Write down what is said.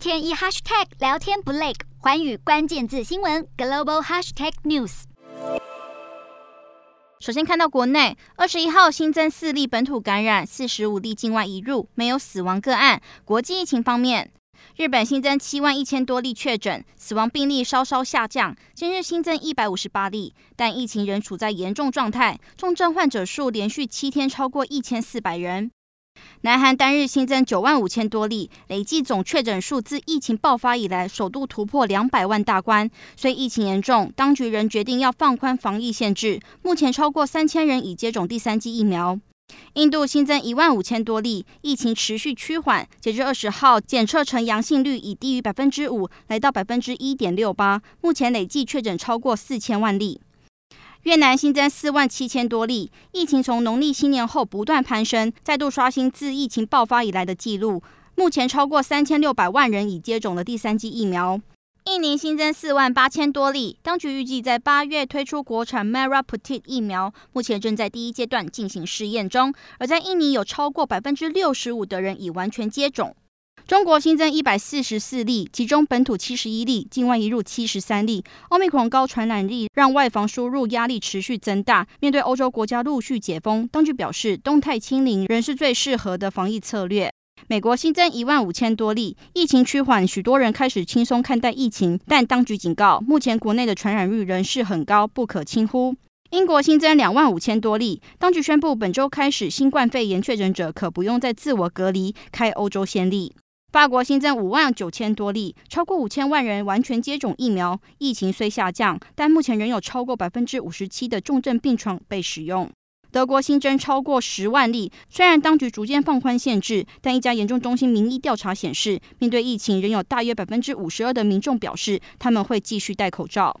天一 hashtag 聊天不累，寰宇关键字新闻 global hashtag news。首先看到国内，二十一号新增四例本土感染，四十五例境外移入，没有死亡个案。国际疫情方面，日本新增七万一千多例确诊，死亡病例稍稍下降，今日新增一百五十八例，但疫情仍处在严重状态，重症患者数连续七天超过一千四百人。南韩单日新增九万五千多例，累计总确诊数自疫情爆发以来首度突破两百万大关。虽疫情严重，当局仍决定要放宽防疫限制。目前超过三千人已接种第三剂疫苗。印度新增一万五千多例，疫情持续趋缓。截至二十号，检测呈阳性率已低于百分之五，来到百分之一点六八。目前累计确诊超过四千万例。越南新增四万七千多例，疫情从农历新年后不断攀升，再度刷新自疫情爆发以来的纪录。目前超过三千六百万人已接种了第三剂疫苗。印尼新增四万八千多例，当局预计在八月推出国产 Mera Putih 疫苗，目前正在第一阶段进行试验中。而在印尼有超过百分之六十五的人已完全接种。中国新增一百四十四例，其中本土七十一例，境外移入七十三例。奥密克戎高传染力让外防输入压力持续增大。面对欧洲国家陆续解封，当局表示动态清零仍是最适合的防疫策略。美国新增一万五千多例，疫情趋缓，许多人开始轻松看待疫情，但当局警告，目前国内的传染率仍是很高，不可轻忽。英国新增两万五千多例，当局宣布本周开始，新冠肺炎确诊者可不用再自我隔离，开欧洲先例。法国新增五万九千多例，超过五千万人完全接种疫苗。疫情虽下降，但目前仍有超过百分之五十七的重症病床被使用。德国新增超过十万例，虽然当局逐渐放宽限制，但一家严重中心民意调查显示，面对疫情，仍有大约百分之五十二的民众表示他们会继续戴口罩。